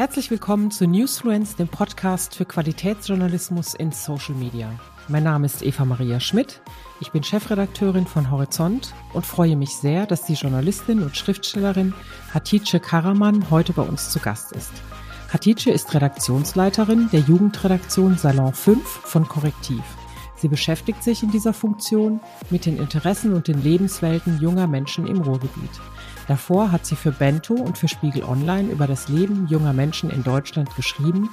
Herzlich willkommen zu Newsfluence, dem Podcast für Qualitätsjournalismus in Social Media. Mein Name ist Eva Maria Schmidt. Ich bin Chefredakteurin von Horizont und freue mich sehr, dass die Journalistin und Schriftstellerin Hatice Karaman heute bei uns zu Gast ist. Hatice ist Redaktionsleiterin der Jugendredaktion Salon 5 von Korrektiv. Sie beschäftigt sich in dieser Funktion mit den Interessen und den Lebenswelten junger Menschen im Ruhrgebiet. Davor hat sie für Bento und für Spiegel Online über das Leben junger Menschen in Deutschland geschrieben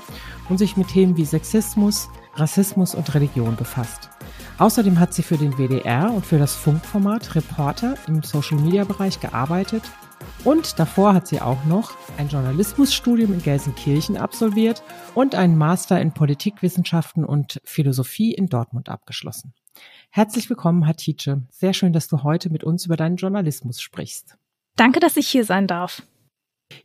und sich mit Themen wie Sexismus, Rassismus und Religion befasst. Außerdem hat sie für den WDR und für das Funkformat Reporter im Social-Media-Bereich gearbeitet und davor hat sie auch noch ein Journalismusstudium in Gelsenkirchen absolviert und einen Master in Politikwissenschaften und Philosophie in Dortmund abgeschlossen. Herzlich willkommen, Hatice. Sehr schön, dass du heute mit uns über deinen Journalismus sprichst. Danke, dass ich hier sein darf.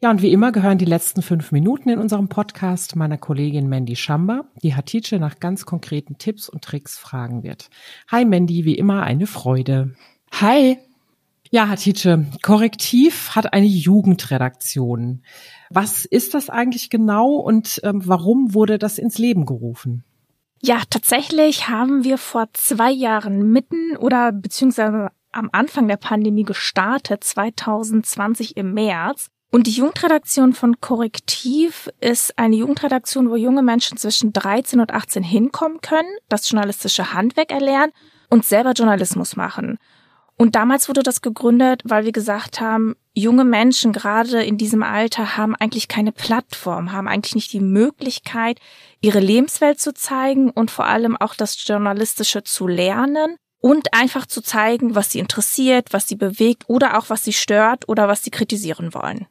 Ja, und wie immer gehören die letzten fünf Minuten in unserem Podcast meiner Kollegin Mandy Schamba, die Hatice nach ganz konkreten Tipps und Tricks fragen wird. Hi Mandy, wie immer eine Freude. Hi. Ja, Hatice, Korrektiv hat eine Jugendredaktion. Was ist das eigentlich genau und ähm, warum wurde das ins Leben gerufen? Ja, tatsächlich haben wir vor zwei Jahren mitten oder beziehungsweise am Anfang der Pandemie gestartet, 2020 im März. Und die Jugendredaktion von Korrektiv ist eine Jugendredaktion, wo junge Menschen zwischen 13 und 18 hinkommen können, das journalistische Handwerk erlernen und selber Journalismus machen. Und damals wurde das gegründet, weil wir gesagt haben, junge Menschen gerade in diesem Alter haben eigentlich keine Plattform, haben eigentlich nicht die Möglichkeit, ihre Lebenswelt zu zeigen und vor allem auch das Journalistische zu lernen und einfach zu zeigen, was sie interessiert, was sie bewegt oder auch was sie stört oder was sie kritisieren wollen.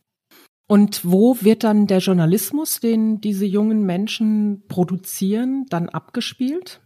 Und wo wird dann der Journalismus, den diese jungen Menschen produzieren, dann abgespielt?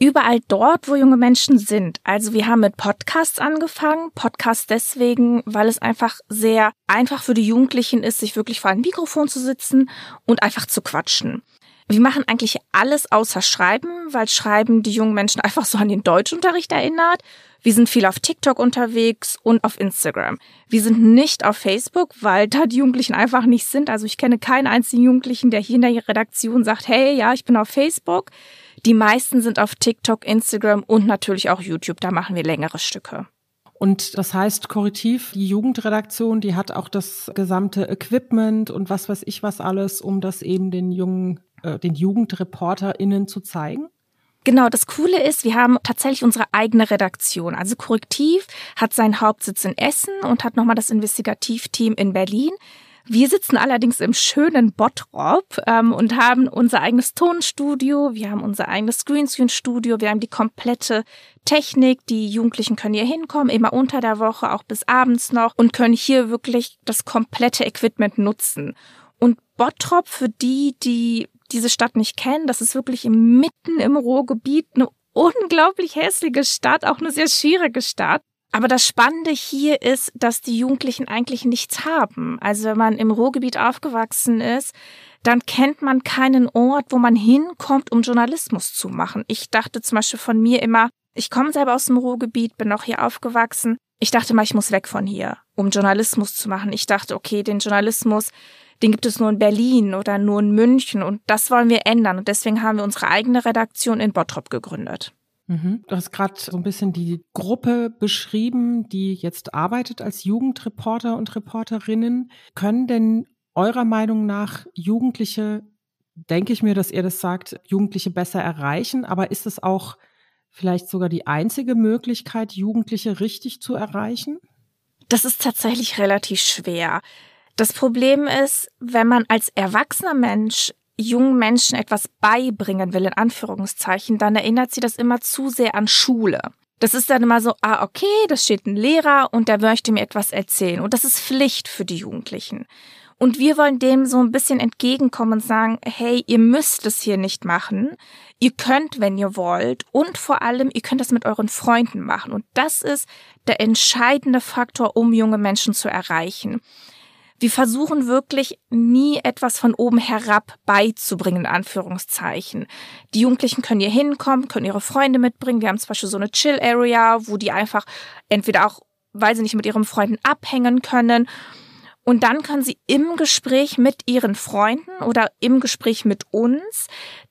Überall dort, wo junge Menschen sind. Also wir haben mit Podcasts angefangen. Podcasts deswegen, weil es einfach sehr einfach für die Jugendlichen ist, sich wirklich vor einem Mikrofon zu sitzen und einfach zu quatschen. Wir machen eigentlich alles außer Schreiben, weil Schreiben die jungen Menschen einfach so an den Deutschunterricht erinnert. Wir sind viel auf TikTok unterwegs und auf Instagram. Wir sind nicht auf Facebook, weil da die Jugendlichen einfach nicht sind. Also ich kenne keinen einzigen Jugendlichen, der hier in der Redaktion sagt, hey, ja, ich bin auf Facebook. Die meisten sind auf TikTok, Instagram und natürlich auch YouTube. Da machen wir längere Stücke. Und das heißt, Korrektiv, die Jugendredaktion, die hat auch das gesamte Equipment und was weiß ich was alles, um das eben den jungen äh, den JugendreporterInnen zu zeigen? Genau, das Coole ist, wir haben tatsächlich unsere eigene Redaktion. Also Korrektiv hat seinen Hauptsitz in Essen und hat nochmal das Investigativteam in Berlin. Wir sitzen allerdings im schönen Bottrop ähm, und haben unser eigenes Tonstudio, wir haben unser eigenes Greenscreen-Studio, wir haben die komplette Technik, die Jugendlichen können hier hinkommen, immer unter der Woche, auch bis abends noch und können hier wirklich das komplette Equipment nutzen. Und Bottrop, für die, die diese Stadt nicht kennen, das ist wirklich mitten im Ruhrgebiet eine unglaublich hässliche Stadt, auch eine sehr schwierige Stadt. Aber das Spannende hier ist, dass die Jugendlichen eigentlich nichts haben. Also wenn man im Ruhrgebiet aufgewachsen ist, dann kennt man keinen Ort, wo man hinkommt, um Journalismus zu machen. Ich dachte zum Beispiel von mir immer, ich komme selber aus dem Ruhrgebiet, bin auch hier aufgewachsen. Ich dachte mal, ich muss weg von hier, um Journalismus zu machen. Ich dachte, okay, den Journalismus, den gibt es nur in Berlin oder nur in München und das wollen wir ändern und deswegen haben wir unsere eigene Redaktion in Bottrop gegründet. Mhm. Du hast gerade so ein bisschen die Gruppe beschrieben, die jetzt arbeitet als Jugendreporter und Reporterinnen. Können denn eurer Meinung nach Jugendliche, denke ich mir, dass ihr das sagt, Jugendliche besser erreichen, aber ist es auch vielleicht sogar die einzige Möglichkeit, Jugendliche richtig zu erreichen? Das ist tatsächlich relativ schwer. Das Problem ist, wenn man als erwachsener Mensch jungen Menschen etwas beibringen will, in Anführungszeichen, dann erinnert sie das immer zu sehr an Schule. Das ist dann immer so, ah, okay, das steht ein Lehrer und der möchte mir etwas erzählen. Und das ist Pflicht für die Jugendlichen. Und wir wollen dem so ein bisschen entgegenkommen und sagen, hey, ihr müsst es hier nicht machen. Ihr könnt, wenn ihr wollt. Und vor allem, ihr könnt das mit euren Freunden machen. Und das ist der entscheidende Faktor, um junge Menschen zu erreichen. Wir versuchen wirklich nie etwas von oben herab beizubringen, in Anführungszeichen. Die Jugendlichen können hier hinkommen, können ihre Freunde mitbringen. Wir haben zum Beispiel so eine Chill-Area, wo die einfach entweder auch, weil sie nicht mit ihren Freunden abhängen können, Und dann können Sie im Gespräch mit Ihren Freunden oder im Gespräch mit uns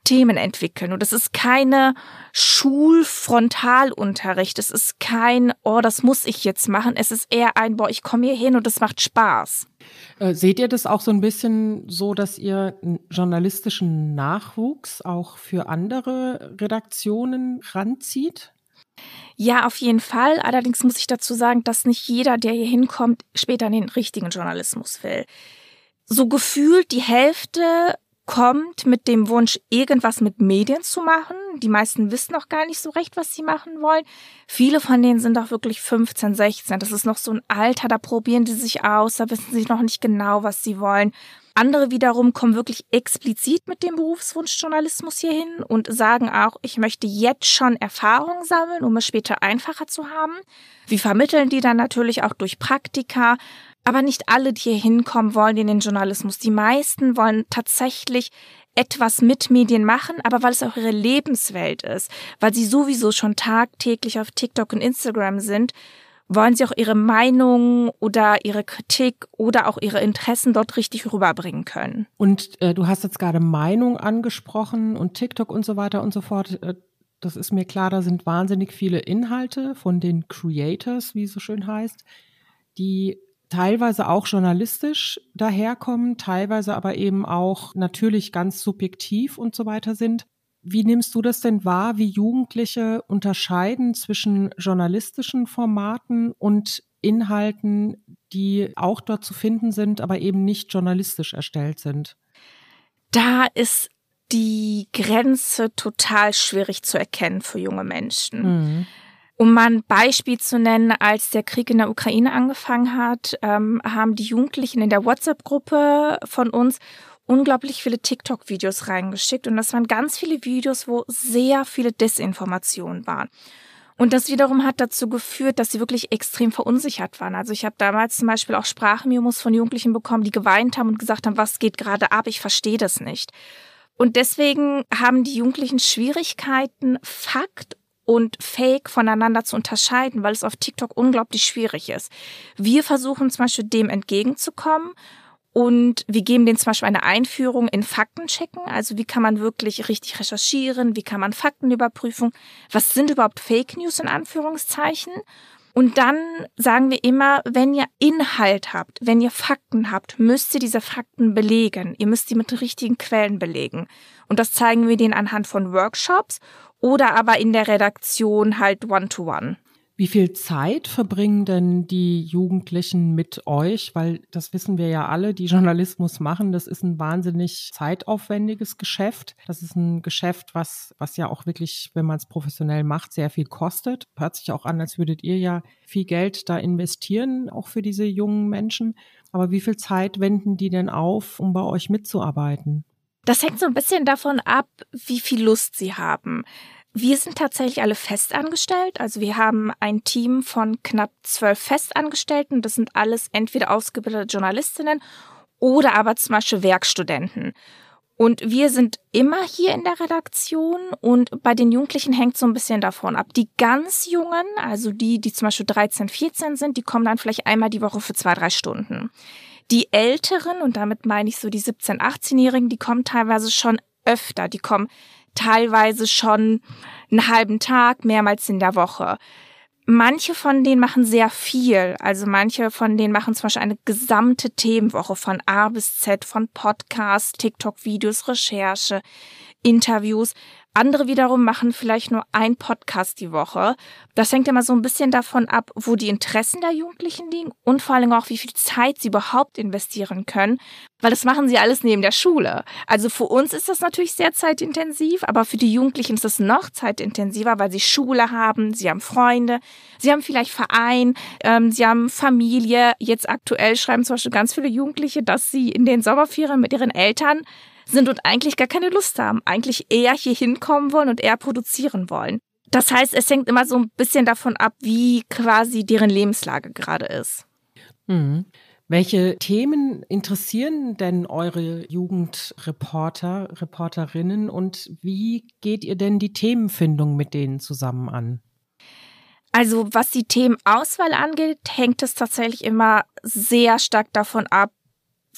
Themen entwickeln. Und es ist keine Schulfrontalunterricht. Es ist kein, oh, das muss ich jetzt machen. Es ist eher ein, boah, ich komme hier hin und es macht Spaß. Äh, seht ihr das auch so ein bisschen so, dass ihr journalistischen Nachwuchs auch für andere Redaktionen ranzieht? Ja, auf jeden Fall. Allerdings muss ich dazu sagen, dass nicht jeder, der hier hinkommt, später in den richtigen Journalismus will. So gefühlt die Hälfte kommt mit dem Wunsch, irgendwas mit Medien zu machen. Die meisten wissen noch gar nicht so recht, was sie machen wollen. Viele von denen sind auch wirklich 15, 16. Das ist noch so ein Alter, da probieren die sich aus, da wissen sie noch nicht genau, was sie wollen. Andere wiederum kommen wirklich explizit mit dem Berufswunsch Journalismus hierhin und sagen auch, ich möchte jetzt schon Erfahrung sammeln, um es später einfacher zu haben. Wir vermitteln die dann natürlich auch durch Praktika. Aber nicht alle, die hier hinkommen, wollen in den Journalismus. Die meisten wollen tatsächlich etwas mit Medien machen, aber weil es auch ihre Lebenswelt ist, weil sie sowieso schon tagtäglich auf TikTok und Instagram sind, wollen sie auch ihre Meinung oder ihre Kritik oder auch ihre Interessen dort richtig rüberbringen können. Und äh, du hast jetzt gerade Meinung angesprochen und TikTok und so weiter und so fort. Äh, das ist mir klar, da sind wahnsinnig viele Inhalte von den Creators, wie es so schön heißt, die teilweise auch journalistisch daherkommen, teilweise aber eben auch natürlich ganz subjektiv und so weiter sind. Wie nimmst du das denn wahr, wie Jugendliche unterscheiden zwischen journalistischen Formaten und Inhalten, die auch dort zu finden sind, aber eben nicht journalistisch erstellt sind? Da ist die Grenze total schwierig zu erkennen für junge Menschen. Mhm. Um mal ein Beispiel zu nennen, als der Krieg in der Ukraine angefangen hat, ähm, haben die Jugendlichen in der WhatsApp-Gruppe von uns unglaublich viele TikTok-Videos reingeschickt und das waren ganz viele Videos, wo sehr viele Desinformationen waren. Und das wiederum hat dazu geführt, dass sie wirklich extrem verunsichert waren. Also ich habe damals zum Beispiel auch Sprachmemos von Jugendlichen bekommen, die geweint haben und gesagt haben, was geht gerade ab, ich verstehe das nicht. Und deswegen haben die Jugendlichen Schwierigkeiten, Fakt und Fake voneinander zu unterscheiden, weil es auf TikTok unglaublich schwierig ist. Wir versuchen zum Beispiel dem entgegenzukommen und wir geben denen zum Beispiel eine Einführung in Faktenchecken. Also wie kann man wirklich richtig recherchieren? Wie kann man Fakten überprüfen? Was sind überhaupt Fake News in Anführungszeichen? Und dann sagen wir immer, wenn ihr Inhalt habt, wenn ihr Fakten habt, müsst ihr diese Fakten belegen. Ihr müsst sie mit richtigen Quellen belegen. Und das zeigen wir denen anhand von Workshops oder aber in der Redaktion halt one-to-one. -one. Wie viel Zeit verbringen denn die Jugendlichen mit euch? Weil das wissen wir ja alle, die Journalismus machen, das ist ein wahnsinnig zeitaufwendiges Geschäft. Das ist ein Geschäft, was, was ja auch wirklich, wenn man es professionell macht, sehr viel kostet. Hört sich auch an, als würdet ihr ja viel Geld da investieren, auch für diese jungen Menschen. Aber wie viel Zeit wenden die denn auf, um bei euch mitzuarbeiten? Das hängt so ein bisschen davon ab, wie viel Lust sie haben. Wir sind tatsächlich alle festangestellt. Also wir haben ein Team von knapp zwölf Festangestellten. Das sind alles entweder ausgebildete Journalistinnen oder aber zum Beispiel Werkstudenten. Und wir sind immer hier in der Redaktion und bei den Jugendlichen hängt so ein bisschen davon ab. Die ganz Jungen, also die, die zum Beispiel 13, 14 sind, die kommen dann vielleicht einmal die Woche für zwei, drei Stunden. Die Älteren, und damit meine ich so die 17, 18-Jährigen, die kommen teilweise schon öfter. Die kommen teilweise schon einen halben Tag, mehrmals in der Woche. Manche von denen machen sehr viel. Also manche von denen machen zum Beispiel eine gesamte Themenwoche von A bis Z, von Podcasts, TikTok-Videos, Recherche, Interviews. Andere wiederum machen vielleicht nur ein Podcast die Woche. Das hängt immer so ein bisschen davon ab, wo die Interessen der Jugendlichen liegen und vor allem auch, wie viel Zeit sie überhaupt investieren können, weil das machen sie alles neben der Schule. Also für uns ist das natürlich sehr zeitintensiv, aber für die Jugendlichen ist es noch zeitintensiver, weil sie Schule haben, sie haben Freunde, sie haben vielleicht Verein, ähm, sie haben Familie. Jetzt aktuell schreiben zum Beispiel ganz viele Jugendliche, dass sie in den Sommerferien mit ihren Eltern sind und eigentlich gar keine Lust haben, eigentlich eher hier hinkommen wollen und eher produzieren wollen. Das heißt, es hängt immer so ein bisschen davon ab, wie quasi deren Lebenslage gerade ist. Mhm. Welche Themen interessieren denn eure Jugendreporter, Reporterinnen und wie geht ihr denn die Themenfindung mit denen zusammen an? Also was die Themenauswahl angeht, hängt es tatsächlich immer sehr stark davon ab,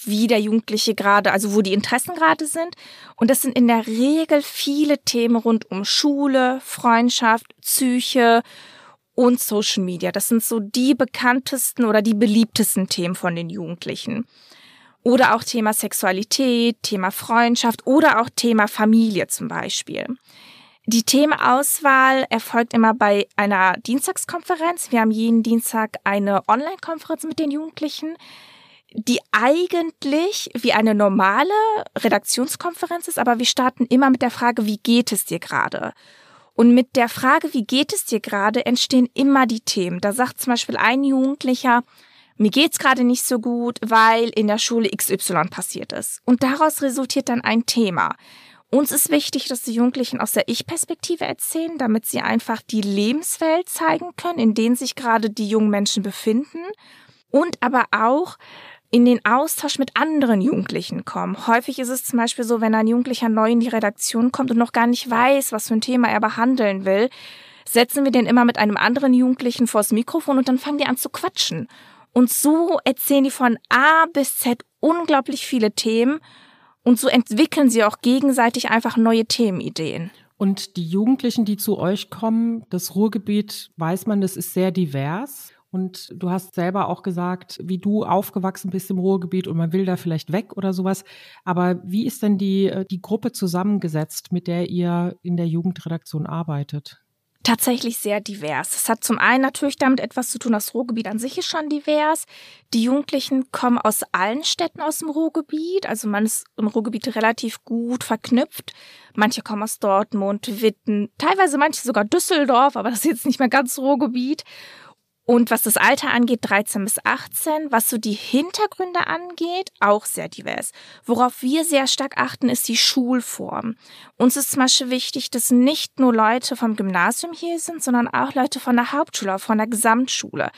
wie der Jugendliche gerade, also wo die Interessen gerade sind. Und das sind in der Regel viele Themen rund um Schule, Freundschaft, Psyche und Social Media. Das sind so die bekanntesten oder die beliebtesten Themen von den Jugendlichen. Oder auch Thema Sexualität, Thema Freundschaft oder auch Thema Familie zum Beispiel. Die Themenauswahl erfolgt immer bei einer Dienstagskonferenz. Wir haben jeden Dienstag eine Online-Konferenz mit den Jugendlichen, die eigentlich wie eine normale Redaktionskonferenz ist, aber wir starten immer mit der Frage, wie geht es dir gerade? Und mit der Frage, wie geht es dir gerade, entstehen immer die Themen. Da sagt zum Beispiel ein Jugendlicher, mir geht's gerade nicht so gut, weil in der Schule XY passiert ist. Und daraus resultiert dann ein Thema. Uns ist wichtig, dass die Jugendlichen aus der Ich-Perspektive erzählen, damit sie einfach die Lebenswelt zeigen können, in denen sich gerade die jungen Menschen befinden. Und aber auch in den Austausch mit anderen Jugendlichen kommen. Häufig ist es zum Beispiel so, wenn ein Jugendlicher neu in die Redaktion kommt und noch gar nicht weiß, was für ein Thema er behandeln will, setzen wir den immer mit einem anderen Jugendlichen vors Mikrofon und dann fangen die an zu quatschen. Und so erzählen die von A bis Z unglaublich viele Themen und so entwickeln sie auch gegenseitig einfach neue Themenideen. Und die Jugendlichen, die zu euch kommen, das Ruhrgebiet, weiß man, das ist sehr divers. Und du hast selber auch gesagt, wie du aufgewachsen bist im Ruhrgebiet und man will da vielleicht weg oder sowas. Aber wie ist denn die, äh, die Gruppe zusammengesetzt, mit der ihr in der Jugendredaktion arbeitet? tatsächlich sehr divers. Es hat zum einen natürlich damit etwas zu tun, das Ruhrgebiet an sich ist schon divers. Die Jugendlichen kommen aus allen Städten aus dem Ruhrgebiet, also man ist im Ruhrgebiet relativ gut verknüpft. Manche kommen aus Dortmund, Witten, teilweise manche sogar Düsseldorf, aber das ist jetzt nicht mehr ganz Ruhrgebiet. Und was das Alter angeht, 13 bis 18, was so die Hintergründe angeht, auch sehr divers. Worauf wir sehr stark achten, ist die Schulform. Uns ist zum Beispiel wichtig, dass nicht nur Leute vom Gymnasium hier sind, sondern auch Leute von der Hauptschule, von der Gesamtschule.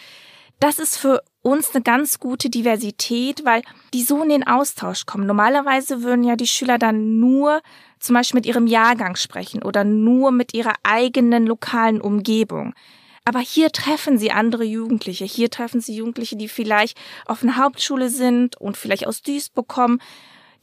Das ist für uns eine ganz gute Diversität, weil die so in den Austausch kommen. Normalerweise würden ja die Schüler dann nur zum Beispiel mit ihrem Jahrgang sprechen oder nur mit ihrer eigenen lokalen Umgebung. Aber hier treffen sie andere Jugendliche. Hier treffen sie Jugendliche, die vielleicht auf einer Hauptschule sind und vielleicht aus Duisburg kommen,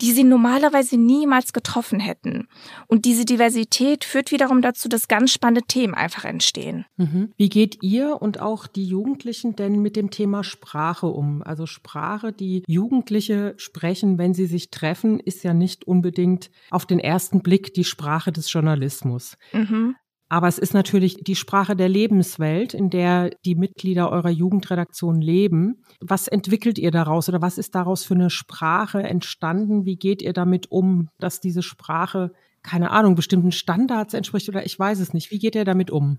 die sie normalerweise niemals getroffen hätten. Und diese Diversität führt wiederum dazu, dass ganz spannende Themen einfach entstehen. Mhm. Wie geht ihr und auch die Jugendlichen denn mit dem Thema Sprache um? Also Sprache, die Jugendliche sprechen, wenn sie sich treffen, ist ja nicht unbedingt auf den ersten Blick die Sprache des Journalismus. Mhm. Aber es ist natürlich die Sprache der Lebenswelt, in der die Mitglieder eurer Jugendredaktion leben. Was entwickelt ihr daraus oder was ist daraus für eine Sprache entstanden? Wie geht ihr damit um, dass diese Sprache, keine Ahnung, bestimmten Standards entspricht oder ich weiß es nicht. Wie geht ihr damit um?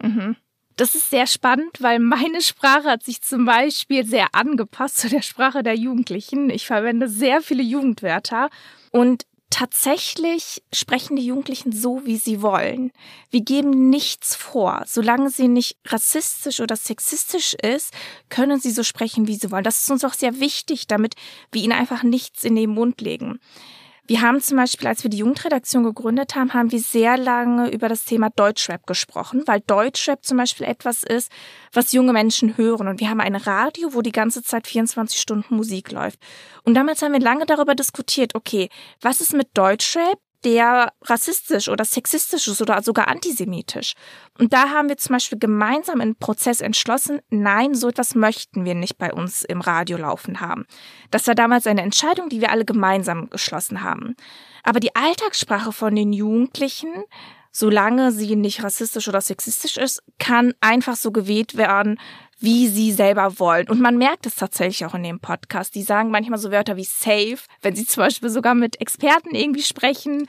Mhm. Das ist sehr spannend, weil meine Sprache hat sich zum Beispiel sehr angepasst zu der Sprache der Jugendlichen. Ich verwende sehr viele Jugendwörter und tatsächlich sprechen die Jugendlichen so, wie sie wollen. Wir geben nichts vor. Solange sie nicht rassistisch oder sexistisch ist, können sie so sprechen, wie sie wollen. Das ist uns auch sehr wichtig, damit wir ihnen einfach nichts in den Mund legen. Wir haben zum Beispiel, als wir die Jugendredaktion gegründet haben, haben wir sehr lange über das Thema Deutschrap gesprochen, weil Deutschrap zum Beispiel etwas ist, was junge Menschen hören. Und wir haben ein Radio, wo die ganze Zeit 24 Stunden Musik läuft. Und damals haben wir lange darüber diskutiert, okay, was ist mit Deutschrap? Der rassistisch oder sexistisch ist oder sogar antisemitisch. Und da haben wir zum Beispiel gemeinsam im Prozess entschlossen, nein, so etwas möchten wir nicht bei uns im Radio laufen haben. Das war damals eine Entscheidung, die wir alle gemeinsam geschlossen haben. Aber die Alltagssprache von den Jugendlichen, solange sie nicht rassistisch oder sexistisch ist, kann einfach so gewählt werden, wie sie selber wollen. Und man merkt es tatsächlich auch in dem Podcast. Die sagen manchmal so Wörter wie safe, wenn sie zum Beispiel sogar mit Experten irgendwie sprechen.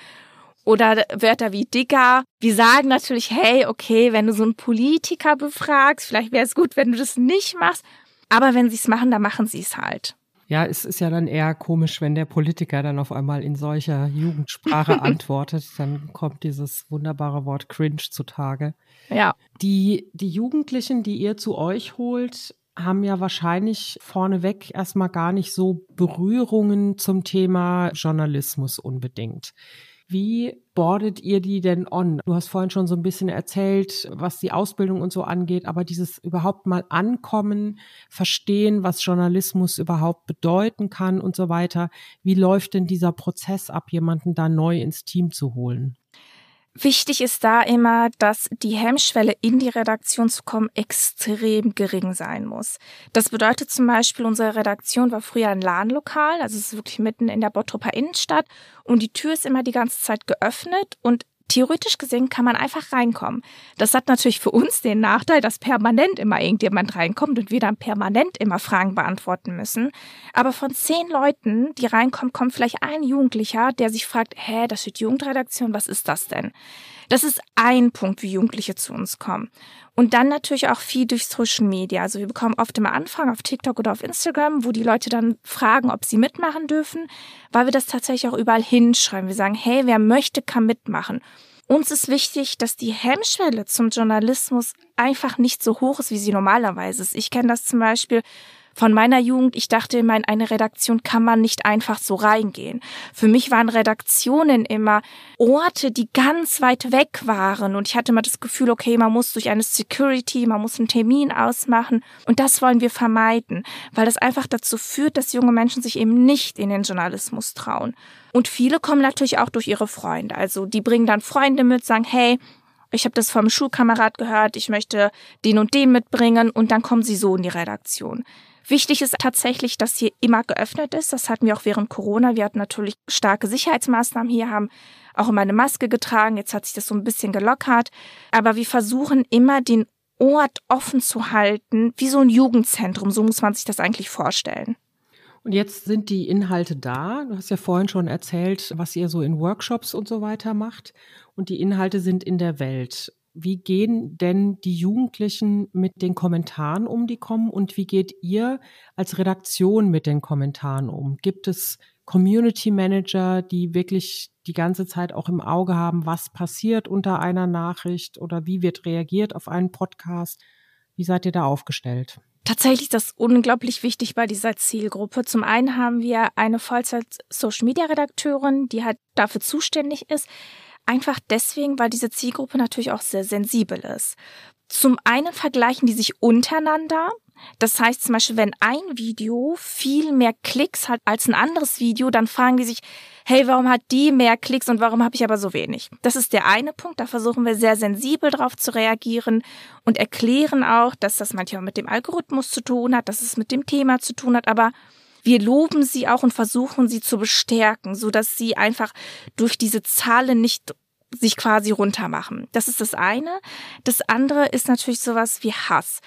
Oder Wörter wie Dicker. Wir sagen natürlich, hey, okay, wenn du so einen Politiker befragst, vielleicht wäre es gut, wenn du das nicht machst. Aber wenn sie es machen, dann machen sie es halt. Ja, es ist ja dann eher komisch, wenn der Politiker dann auf einmal in solcher Jugendsprache antwortet. Dann kommt dieses wunderbare Wort cringe zutage. Ja. Die, die Jugendlichen, die ihr zu euch holt, haben ja wahrscheinlich vorneweg erstmal gar nicht so Berührungen zum Thema Journalismus unbedingt. Wie bordet ihr die denn on? Du hast vorhin schon so ein bisschen erzählt, was die Ausbildung und so angeht, aber dieses überhaupt mal ankommen, verstehen, was Journalismus überhaupt bedeuten kann und so weiter. Wie läuft denn dieser Prozess ab, jemanden da neu ins Team zu holen? Wichtig ist da immer, dass die Hemmschwelle in die Redaktion zu kommen extrem gering sein muss. Das bedeutet zum Beispiel, unsere Redaktion war früher ein LAN-Lokal, also es ist wirklich mitten in der Bottroper Innenstadt und die Tür ist immer die ganze Zeit geöffnet und Theoretisch gesehen kann man einfach reinkommen. Das hat natürlich für uns den Nachteil, dass permanent immer irgendjemand reinkommt und wir dann permanent immer Fragen beantworten müssen. Aber von zehn Leuten, die reinkommen, kommt vielleicht ein Jugendlicher, der sich fragt, hä, das steht Jugendredaktion, was ist das denn? Das ist ein Punkt, wie Jugendliche zu uns kommen. Und dann natürlich auch viel durch Social Media. Also wir bekommen oft immer Anfragen auf TikTok oder auf Instagram, wo die Leute dann fragen, ob sie mitmachen dürfen, weil wir das tatsächlich auch überall hinschreiben. Wir sagen, hey, wer möchte, kann mitmachen. Uns ist wichtig, dass die Hemmschwelle zum Journalismus einfach nicht so hoch ist, wie sie normalerweise ist. Ich kenne das zum Beispiel von meiner Jugend, ich dachte immer, in eine Redaktion kann man nicht einfach so reingehen. Für mich waren Redaktionen immer Orte, die ganz weit weg waren und ich hatte immer das Gefühl, okay, man muss durch eine Security, man muss einen Termin ausmachen und das wollen wir vermeiden, weil das einfach dazu führt, dass junge Menschen sich eben nicht in den Journalismus trauen. Und viele kommen natürlich auch durch ihre Freunde. Also die bringen dann Freunde mit, sagen, hey, ich habe das vom Schulkamerad gehört, ich möchte den und den mitbringen und dann kommen sie so in die Redaktion. Wichtig ist tatsächlich, dass hier immer geöffnet ist. Das hatten wir auch während Corona. Wir hatten natürlich starke Sicherheitsmaßnahmen hier, haben auch immer eine Maske getragen. Jetzt hat sich das so ein bisschen gelockert. Aber wir versuchen immer den Ort offen zu halten, wie so ein Jugendzentrum. So muss man sich das eigentlich vorstellen. Und jetzt sind die Inhalte da. Du hast ja vorhin schon erzählt, was ihr so in Workshops und so weiter macht. Und die Inhalte sind in der Welt wie gehen denn die Jugendlichen mit den Kommentaren um, die kommen? Und wie geht ihr als Redaktion mit den Kommentaren um? Gibt es Community Manager, die wirklich die ganze Zeit auch im Auge haben, was passiert unter einer Nachricht oder wie wird reagiert auf einen Podcast? Wie seid ihr da aufgestellt? Tatsächlich ist das unglaublich wichtig bei dieser Zielgruppe. Zum einen haben wir eine Vollzeit-Social-Media-Redakteurin, die halt dafür zuständig ist, Einfach deswegen, weil diese Zielgruppe natürlich auch sehr sensibel ist. Zum einen vergleichen die sich untereinander. Das heißt zum Beispiel, wenn ein Video viel mehr Klicks hat als ein anderes Video, dann fragen die sich, hey, warum hat die mehr Klicks und warum habe ich aber so wenig? Das ist der eine Punkt. Da versuchen wir sehr sensibel drauf zu reagieren und erklären auch, dass das manchmal mit dem Algorithmus zu tun hat, dass es mit dem Thema zu tun hat, aber wir loben sie auch und versuchen sie zu bestärken, so dass sie einfach durch diese Zahlen nicht sich quasi runtermachen. Das ist das eine. Das andere ist natürlich sowas wie Hass.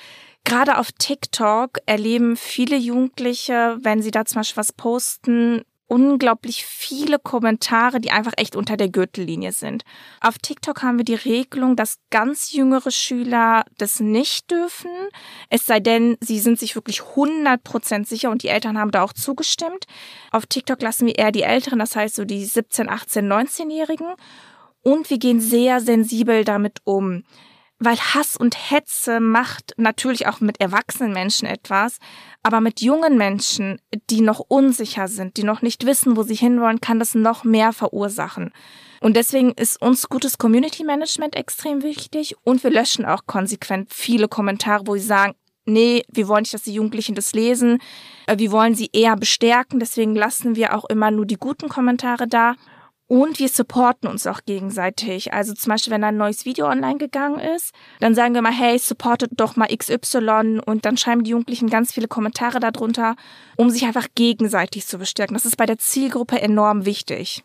Gerade auf TikTok erleben viele Jugendliche, wenn sie da zum Beispiel was posten, unglaublich viele Kommentare, die einfach echt unter der Gürtellinie sind. Auf TikTok haben wir die Regelung, dass ganz jüngere Schüler das nicht dürfen, es sei denn, sie sind sich wirklich 100% sicher und die Eltern haben da auch zugestimmt. Auf TikTok lassen wir eher die Älteren, das heißt so die 17, 18, 19-Jährigen und wir gehen sehr sensibel damit um. Weil Hass und Hetze macht natürlich auch mit erwachsenen Menschen etwas, aber mit jungen Menschen, die noch unsicher sind, die noch nicht wissen, wo sie hinwollen, kann das noch mehr verursachen. Und deswegen ist uns gutes Community Management extrem wichtig und wir löschen auch konsequent viele Kommentare, wo sie sagen, nee, wir wollen nicht, dass die Jugendlichen das lesen, äh, wir wollen sie eher bestärken, deswegen lassen wir auch immer nur die guten Kommentare da und wir supporten uns auch gegenseitig. Also zum Beispiel, wenn ein neues Video online gegangen ist, dann sagen wir mal, hey, supportet doch mal XY und dann schreiben die Jugendlichen ganz viele Kommentare darunter, um sich einfach gegenseitig zu bestärken. Das ist bei der Zielgruppe enorm wichtig.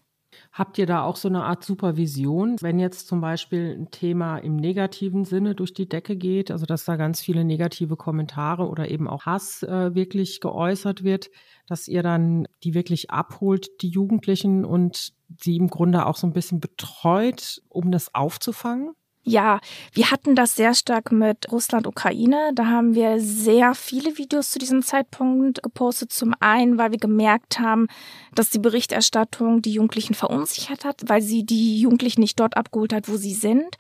Habt ihr da auch so eine Art Supervision, wenn jetzt zum Beispiel ein Thema im negativen Sinne durch die Decke geht, also dass da ganz viele negative Kommentare oder eben auch Hass äh, wirklich geäußert wird, dass ihr dann die wirklich abholt, die Jugendlichen und sie im Grunde auch so ein bisschen betreut, um das aufzufangen? Ja, wir hatten das sehr stark mit Russland, Ukraine. Da haben wir sehr viele Videos zu diesem Zeitpunkt gepostet. Zum einen, weil wir gemerkt haben, dass die Berichterstattung die Jugendlichen verunsichert hat, weil sie die Jugendlichen nicht dort abgeholt hat, wo sie sind.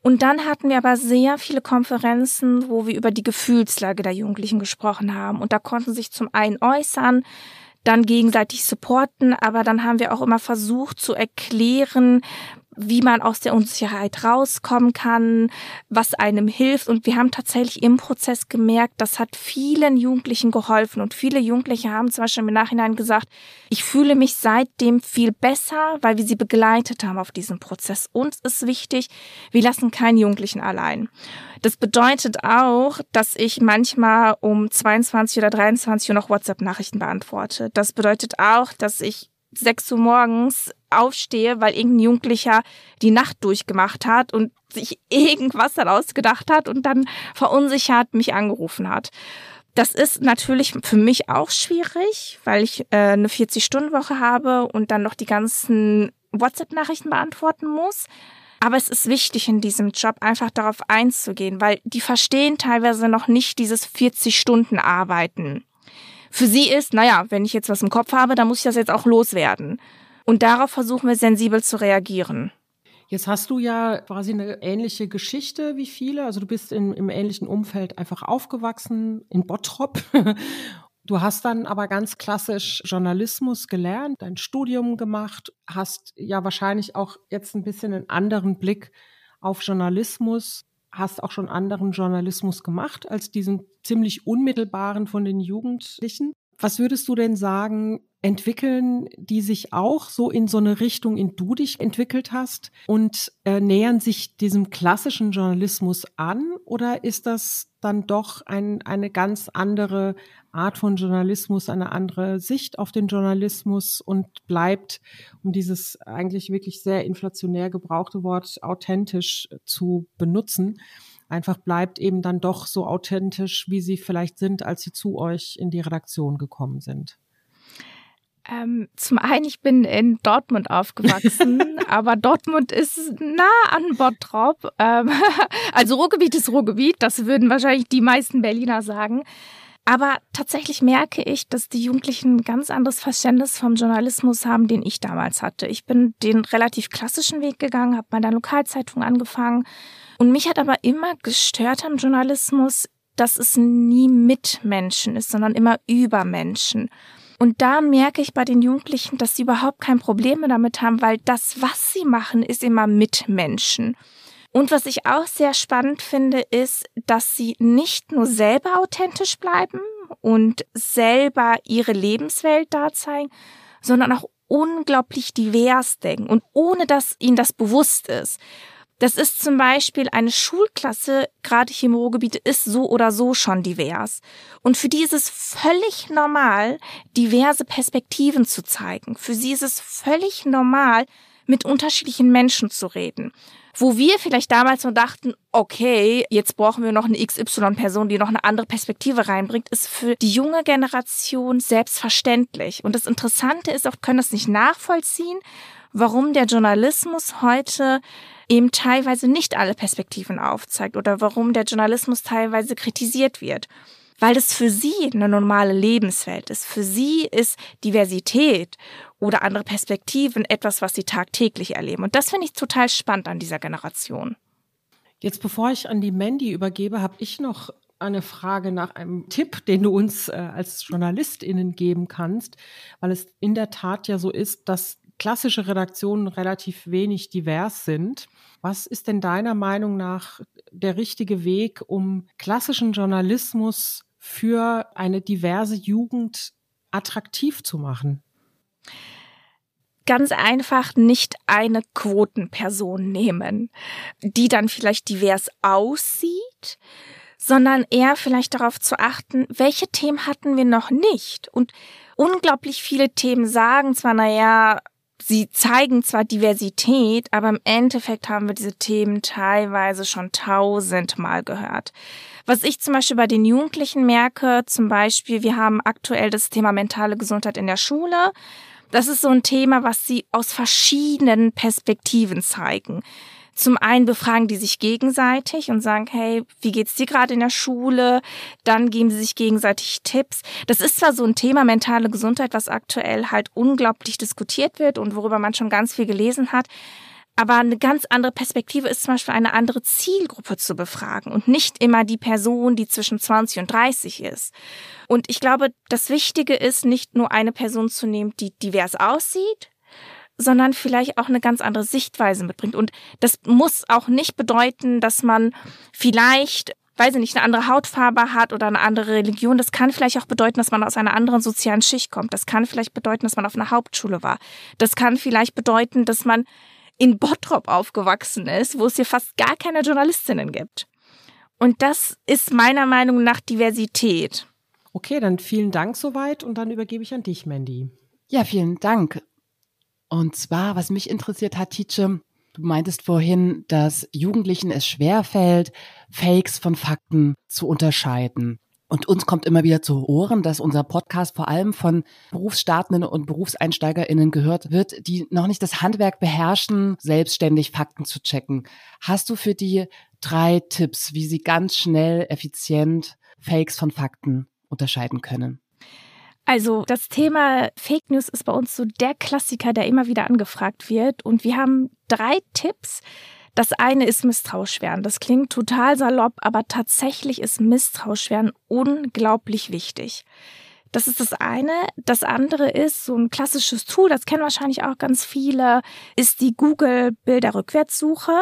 Und dann hatten wir aber sehr viele Konferenzen, wo wir über die Gefühlslage der Jugendlichen gesprochen haben. Und da konnten sich zum einen äußern, dann gegenseitig supporten, aber dann haben wir auch immer versucht zu erklären, wie man aus der Unsicherheit rauskommen kann, was einem hilft. Und wir haben tatsächlich im Prozess gemerkt, das hat vielen Jugendlichen geholfen. Und viele Jugendliche haben zum Beispiel im Nachhinein gesagt, ich fühle mich seitdem viel besser, weil wir sie begleitet haben auf diesem Prozess. Uns ist wichtig, wir lassen keinen Jugendlichen allein. Das bedeutet auch, dass ich manchmal um 22 oder 23 Uhr noch WhatsApp-Nachrichten beantworte. Das bedeutet auch, dass ich 6 Uhr morgens aufstehe, weil irgendein Jugendlicher die Nacht durchgemacht hat und sich irgendwas daraus gedacht hat und dann verunsichert mich angerufen hat. Das ist natürlich für mich auch schwierig, weil ich äh, eine 40-Stunden-Woche habe und dann noch die ganzen WhatsApp-Nachrichten beantworten muss. Aber es ist wichtig in diesem Job einfach darauf einzugehen, weil die verstehen teilweise noch nicht dieses 40-Stunden-Arbeiten. Für sie ist, naja, wenn ich jetzt was im Kopf habe, dann muss ich das jetzt auch loswerden. Und darauf versuchen wir sensibel zu reagieren. Jetzt hast du ja quasi eine ähnliche Geschichte wie viele. Also du bist in, im ähnlichen Umfeld einfach aufgewachsen, in Bottrop. Du hast dann aber ganz klassisch Journalismus gelernt, dein Studium gemacht, hast ja wahrscheinlich auch jetzt ein bisschen einen anderen Blick auf Journalismus, hast auch schon anderen Journalismus gemacht als diesen ziemlich unmittelbaren von den Jugendlichen. Was würdest du denn sagen, entwickeln die sich auch so in so eine Richtung, in du dich entwickelt hast? Und äh, nähern sich diesem klassischen Journalismus an? Oder ist das dann doch ein, eine ganz andere Art von Journalismus, eine andere Sicht auf den Journalismus und bleibt, um dieses eigentlich wirklich sehr inflationär gebrauchte Wort authentisch zu benutzen, einfach bleibt eben dann doch so authentisch, wie sie vielleicht sind, als sie zu euch in die Redaktion gekommen sind? Ähm, zum einen, ich bin in Dortmund aufgewachsen, aber Dortmund ist nah an Bottrop. Ähm, also Ruhrgebiet ist Ruhrgebiet, das würden wahrscheinlich die meisten Berliner sagen. Aber tatsächlich merke ich, dass die Jugendlichen ein ganz anderes Verständnis vom Journalismus haben, den ich damals hatte. Ich bin den relativ klassischen Weg gegangen, habe bei der Lokalzeitung angefangen und mich hat aber immer gestört am Journalismus, dass es nie mit Menschen ist, sondern immer über Menschen. Und da merke ich bei den Jugendlichen, dass sie überhaupt kein Problem damit haben, weil das, was sie machen, ist immer mit Menschen. Und was ich auch sehr spannend finde, ist, dass sie nicht nur selber authentisch bleiben und selber ihre Lebenswelt da zeigen, sondern auch unglaublich divers denken und ohne dass ihnen das bewusst ist. Das ist zum Beispiel eine Schulklasse, gerade hier im Ruhrgebiet, ist so oder so schon divers. Und für die ist es völlig normal, diverse Perspektiven zu zeigen. Für sie ist es völlig normal, mit unterschiedlichen Menschen zu reden. Wo wir vielleicht damals nur dachten, okay, jetzt brauchen wir noch eine XY-Person, die noch eine andere Perspektive reinbringt, ist für die junge Generation selbstverständlich. Und das Interessante ist auch, können das nicht nachvollziehen, warum der Journalismus heute eben teilweise nicht alle Perspektiven aufzeigt oder warum der Journalismus teilweise kritisiert wird. Weil es für sie eine normale Lebenswelt ist. Für sie ist Diversität oder andere Perspektiven etwas, was sie tagtäglich erleben. Und das finde ich total spannend an dieser Generation. Jetzt, bevor ich an die Mandy übergebe, habe ich noch eine Frage nach einem Tipp, den du uns äh, als JournalistInnen geben kannst, weil es in der Tat ja so ist, dass klassische Redaktionen relativ wenig divers sind. Was ist denn deiner Meinung nach der richtige Weg, um klassischen Journalismus für eine diverse Jugend attraktiv zu machen? Ganz einfach nicht eine Quotenperson nehmen, die dann vielleicht divers aussieht, sondern eher vielleicht darauf zu achten, welche Themen hatten wir noch nicht und unglaublich viele Themen sagen zwar, naja, sie zeigen zwar Diversität, aber im Endeffekt haben wir diese Themen teilweise schon tausendmal gehört. Was ich zum Beispiel bei den Jugendlichen merke, zum Beispiel, wir haben aktuell das Thema mentale Gesundheit in der Schule. Das ist so ein Thema, was sie aus verschiedenen Perspektiven zeigen. Zum einen befragen die sich gegenseitig und sagen, hey, wie geht's dir gerade in der Schule? Dann geben sie sich gegenseitig Tipps. Das ist zwar so ein Thema mentale Gesundheit, was aktuell halt unglaublich diskutiert wird und worüber man schon ganz viel gelesen hat. Aber eine ganz andere Perspektive ist zum Beispiel eine andere Zielgruppe zu befragen und nicht immer die Person, die zwischen 20 und 30 ist. Und ich glaube, das Wichtige ist, nicht nur eine Person zu nehmen, die divers aussieht, sondern vielleicht auch eine ganz andere Sichtweise mitbringt. Und das muss auch nicht bedeuten, dass man vielleicht weiß ich nicht, eine andere Hautfarbe hat oder eine andere Religion. Das kann vielleicht auch bedeuten, dass man aus einer anderen sozialen Schicht kommt. Das kann vielleicht bedeuten, dass man auf einer Hauptschule war. Das kann vielleicht bedeuten, dass man in Bottrop aufgewachsen ist, wo es hier fast gar keine Journalistinnen gibt. Und das ist meiner Meinung nach Diversität. Okay, dann vielen Dank soweit und dann übergebe ich an dich, Mandy. Ja, vielen Dank. Und zwar, was mich interessiert hat, Tietje, du meintest vorhin, dass Jugendlichen es schwerfällt, Fakes von Fakten zu unterscheiden. Und uns kommt immer wieder zu Ohren, dass unser Podcast vor allem von Berufsstartenden und BerufseinsteigerInnen gehört wird, die noch nicht das Handwerk beherrschen, selbstständig Fakten zu checken. Hast du für die drei Tipps, wie sie ganz schnell, effizient Fakes von Fakten unterscheiden können? Also das Thema Fake News ist bei uns so der Klassiker, der immer wieder angefragt wird. Und wir haben drei Tipps, das eine ist Misstrauischwerden. Das klingt total salopp, aber tatsächlich ist Misstrauischwerden unglaublich wichtig. Das ist das eine. Das andere ist so ein klassisches Tool, das kennen wahrscheinlich auch ganz viele, ist die Google Bilderrückwärtssuche.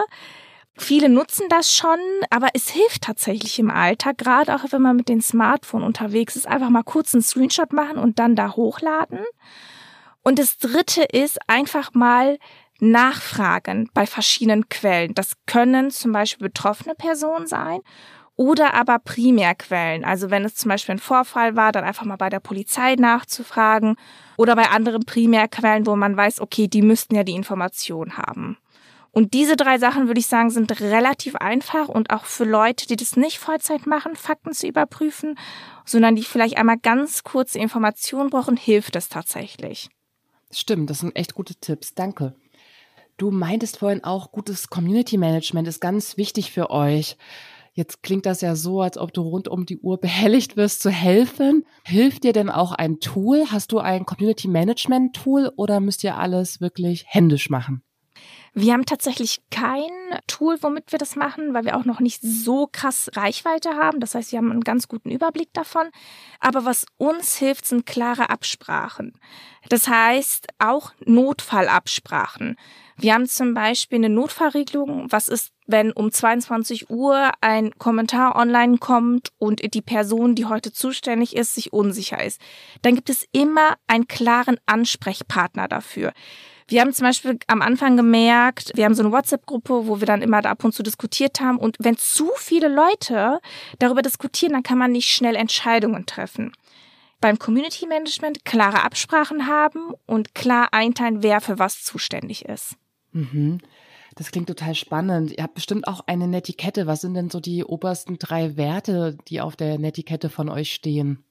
Viele nutzen das schon, aber es hilft tatsächlich im Alltag, gerade auch wenn man mit dem Smartphone unterwegs ist, einfach mal kurz einen Screenshot machen und dann da hochladen. Und das dritte ist einfach mal nachfragen bei verschiedenen Quellen. Das können zum Beispiel betroffene Personen sein oder aber Primärquellen. Also wenn es zum Beispiel ein Vorfall war, dann einfach mal bei der Polizei nachzufragen oder bei anderen Primärquellen, wo man weiß, okay, die müssten ja die Information haben. Und diese drei Sachen, würde ich sagen, sind relativ einfach und auch für Leute, die das nicht Vollzeit machen, Fakten zu überprüfen, sondern die vielleicht einmal ganz kurze Informationen brauchen, hilft es tatsächlich. Stimmt, das sind echt gute Tipps. Danke. Du meintest vorhin auch, gutes Community Management ist ganz wichtig für euch. Jetzt klingt das ja so, als ob du rund um die Uhr behelligt wirst zu helfen. Hilft dir denn auch ein Tool? Hast du ein Community Management Tool oder müsst ihr alles wirklich händisch machen? Wir haben tatsächlich kein Tool, womit wir das machen, weil wir auch noch nicht so krass Reichweite haben. Das heißt, wir haben einen ganz guten Überblick davon. Aber was uns hilft, sind klare Absprachen. Das heißt auch Notfallabsprachen. Wir haben zum Beispiel eine Notfallregelung. Was ist, wenn um 22 Uhr ein Kommentar online kommt und die Person, die heute zuständig ist, sich unsicher ist? Dann gibt es immer einen klaren Ansprechpartner dafür. Wir haben zum Beispiel am Anfang gemerkt, wir haben so eine WhatsApp-Gruppe, wo wir dann immer ab und zu diskutiert haben. Und wenn zu viele Leute darüber diskutieren, dann kann man nicht schnell Entscheidungen treffen. Beim Community Management klare Absprachen haben und klar einteilen, wer für was zuständig ist. Mhm. Das klingt total spannend. Ihr habt bestimmt auch eine Netiquette. Was sind denn so die obersten drei Werte, die auf der Netiquette von euch stehen?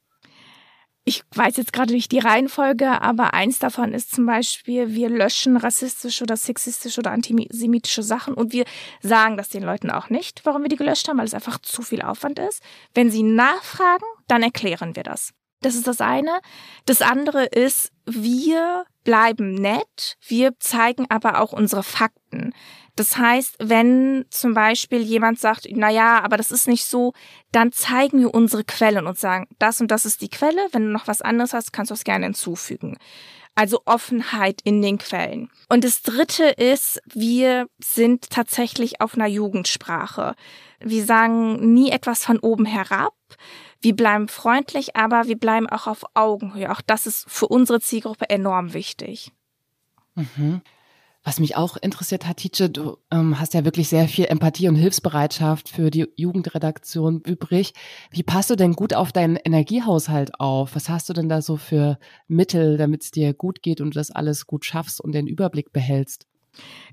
Ich weiß jetzt gerade nicht die Reihenfolge, aber eins davon ist zum Beispiel, wir löschen rassistische oder sexistische oder antisemitische Sachen und wir sagen das den Leuten auch nicht, warum wir die gelöscht haben, weil es einfach zu viel Aufwand ist. Wenn sie nachfragen, dann erklären wir das. Das ist das eine. Das andere ist, wir bleiben nett, wir zeigen aber auch unsere Fakten. Das heißt, wenn zum Beispiel jemand sagt, na ja, aber das ist nicht so, dann zeigen wir unsere Quellen und sagen, das und das ist die Quelle. Wenn du noch was anderes hast, kannst du es gerne hinzufügen. Also Offenheit in den Quellen. Und das dritte ist, wir sind tatsächlich auf einer Jugendsprache. Wir sagen nie etwas von oben herab. Wir bleiben freundlich, aber wir bleiben auch auf Augenhöhe. Auch das ist für unsere Zielgruppe enorm wichtig. Mhm. Was mich auch interessiert hat, Tietje, du ähm, hast ja wirklich sehr viel Empathie und Hilfsbereitschaft für die Jugendredaktion übrig. Wie passt du denn gut auf deinen Energiehaushalt auf? Was hast du denn da so für Mittel, damit es dir gut geht und du das alles gut schaffst und den Überblick behältst?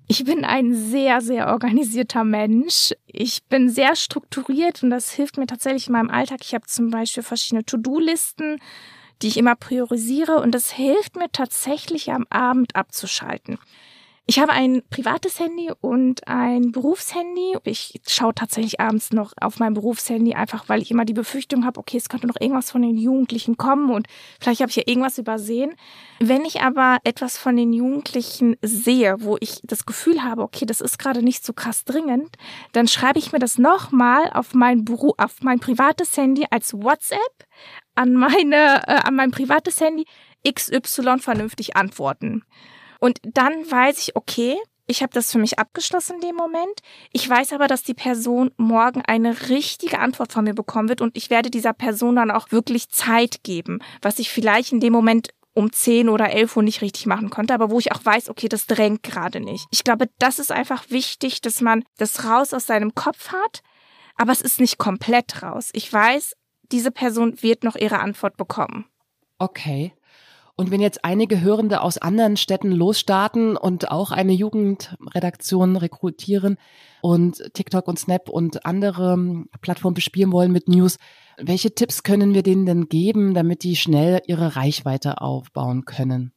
Ich bin ein sehr, sehr organisierter Mensch. Ich bin sehr strukturiert und das hilft mir tatsächlich in meinem Alltag. Ich habe zum Beispiel verschiedene To-Do-Listen, die ich immer priorisiere und das hilft mir tatsächlich am Abend abzuschalten. Ich habe ein privates Handy und ein Berufshandy. Ich schaue tatsächlich abends noch auf mein Berufshandy, einfach weil ich immer die Befürchtung habe, okay, es könnte noch irgendwas von den Jugendlichen kommen und vielleicht habe ich ja irgendwas übersehen. Wenn ich aber etwas von den Jugendlichen sehe, wo ich das Gefühl habe, okay, das ist gerade nicht so krass dringend, dann schreibe ich mir das nochmal auf mein Beruf, auf mein privates Handy als WhatsApp an meine, äh, an mein privates Handy XY vernünftig antworten. Und dann weiß ich, okay, ich habe das für mich abgeschlossen in dem Moment. Ich weiß aber, dass die Person morgen eine richtige Antwort von mir bekommen wird und ich werde dieser Person dann auch wirklich Zeit geben, was ich vielleicht in dem Moment um 10 oder 11 Uhr nicht richtig machen konnte, aber wo ich auch weiß, okay, das drängt gerade nicht. Ich glaube, das ist einfach wichtig, dass man das raus aus seinem Kopf hat, aber es ist nicht komplett raus. Ich weiß, diese Person wird noch ihre Antwort bekommen. Okay. Und wenn jetzt einige Hörende aus anderen Städten losstarten und auch eine Jugendredaktion rekrutieren und TikTok und Snap und andere Plattformen bespielen wollen mit News, welche Tipps können wir denen denn geben, damit die schnell ihre Reichweite aufbauen können?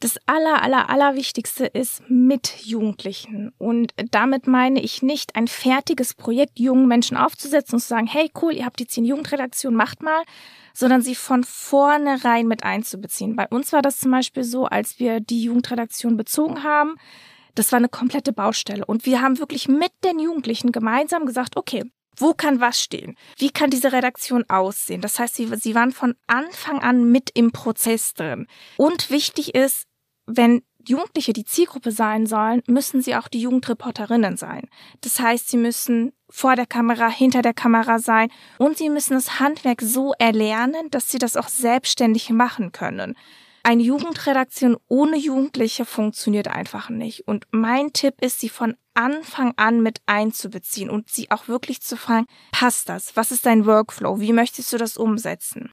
Das aller, aller, aller Wichtigste ist mit Jugendlichen. Und damit meine ich nicht ein fertiges Projekt jungen Menschen aufzusetzen und zu sagen, hey cool, ihr habt hier eine Jugendredaktion, macht mal, sondern sie von vornherein mit einzubeziehen. Bei uns war das zum Beispiel so, als wir die Jugendredaktion bezogen haben, das war eine komplette Baustelle. Und wir haben wirklich mit den Jugendlichen gemeinsam gesagt, okay, wo kann was stehen? Wie kann diese Redaktion aussehen? Das heißt, sie, sie waren von Anfang an mit im Prozess drin. Und wichtig ist, wenn Jugendliche die Zielgruppe sein sollen, müssen sie auch die Jugendreporterinnen sein. Das heißt, sie müssen vor der Kamera, hinter der Kamera sein und sie müssen das Handwerk so erlernen, dass sie das auch selbstständig machen können. Eine Jugendredaktion ohne Jugendliche funktioniert einfach nicht. Und mein Tipp ist, sie von Anfang an mit einzubeziehen und sie auch wirklich zu fragen, passt das? Was ist dein Workflow? Wie möchtest du das umsetzen?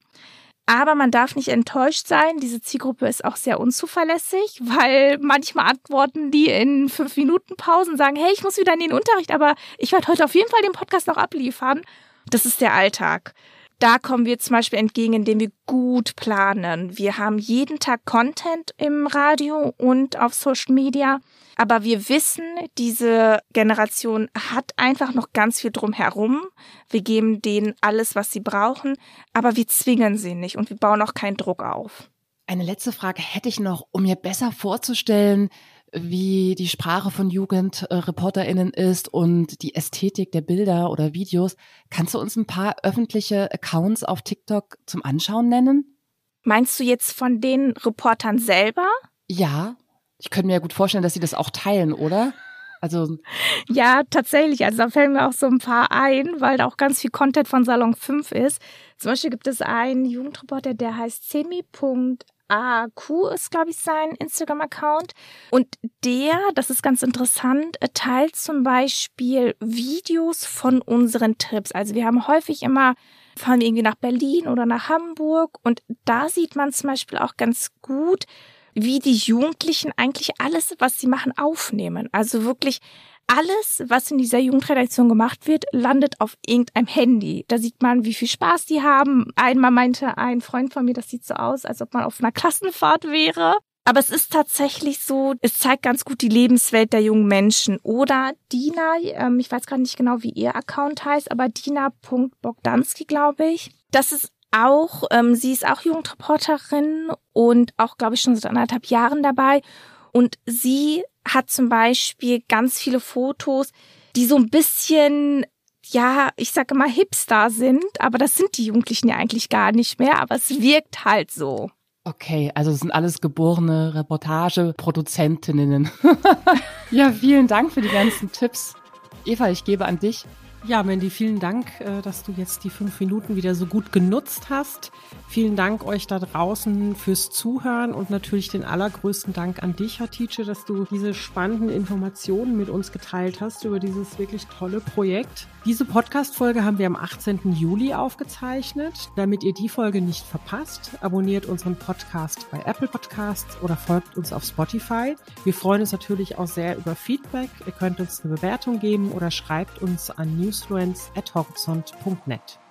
Aber man darf nicht enttäuscht sein. Diese Zielgruppe ist auch sehr unzuverlässig, weil manchmal antworten die in fünf Minuten Pausen, sagen, hey, ich muss wieder in den Unterricht, aber ich werde heute auf jeden Fall den Podcast noch abliefern. Das ist der Alltag. Da kommen wir zum Beispiel entgegen, indem wir gut planen. Wir haben jeden Tag Content im Radio und auf Social Media. Aber wir wissen, diese Generation hat einfach noch ganz viel drumherum. Wir geben denen alles, was sie brauchen, aber wir zwingen sie nicht und wir bauen auch keinen Druck auf. Eine letzte Frage hätte ich noch, um mir besser vorzustellen, wie die Sprache von JugendreporterInnen ist und die Ästhetik der Bilder oder Videos. Kannst du uns ein paar öffentliche Accounts auf TikTok zum Anschauen nennen? Meinst du jetzt von den Reportern selber? Ja, ich könnte mir ja gut vorstellen, dass sie das auch teilen, oder? Also ja, tatsächlich. Also da fällen mir auch so ein paar ein, weil da auch ganz viel Content von Salon 5 ist. Zum Beispiel gibt es einen Jugendreporter, der heißt semi.a AQ ist, glaube ich, sein Instagram-Account. Und der, das ist ganz interessant, teilt zum Beispiel Videos von unseren Trips. Also wir haben häufig immer, fahren wir irgendwie nach Berlin oder nach Hamburg und da sieht man zum Beispiel auch ganz gut, wie die Jugendlichen eigentlich alles, was sie machen, aufnehmen. Also wirklich alles, was in dieser Jugendredaktion gemacht wird, landet auf irgendeinem Handy. Da sieht man, wie viel Spaß die haben. Einmal meinte ein Freund von mir, das sieht so aus, als ob man auf einer Klassenfahrt wäre. Aber es ist tatsächlich so, es zeigt ganz gut die Lebenswelt der jungen Menschen. Oder Dina, ähm, ich weiß gerade nicht genau, wie ihr Account heißt, aber Dina.bogdanski, glaube ich. Das ist auch, ähm, sie ist auch Jugendreporterin und auch, glaube ich, schon seit anderthalb Jahren dabei. Und sie hat zum Beispiel ganz viele Fotos, die so ein bisschen, ja, ich sage mal Hipster sind, aber das sind die Jugendlichen ja eigentlich gar nicht mehr, aber es wirkt halt so. Okay, also es sind alles geborene Reportageproduzentinnen. ja, vielen Dank für die ganzen Tipps. Eva, ich gebe an dich. Ja, Mandy, vielen Dank, äh, dass du jetzt die fünf Minuten wieder so gut genutzt hast. Vielen Dank euch da draußen fürs Zuhören und natürlich den allergrößten Dank an dich, Hatice, dass du diese spannenden Informationen mit uns geteilt hast über dieses wirklich tolle Projekt. Diese Podcast-Folge haben wir am 18. Juli aufgezeichnet. Damit ihr die Folge nicht verpasst, abonniert unseren Podcast bei Apple Podcasts oder folgt uns auf Spotify. Wir freuen uns natürlich auch sehr über Feedback. Ihr könnt uns eine Bewertung geben oder schreibt uns an influence at horizont.net.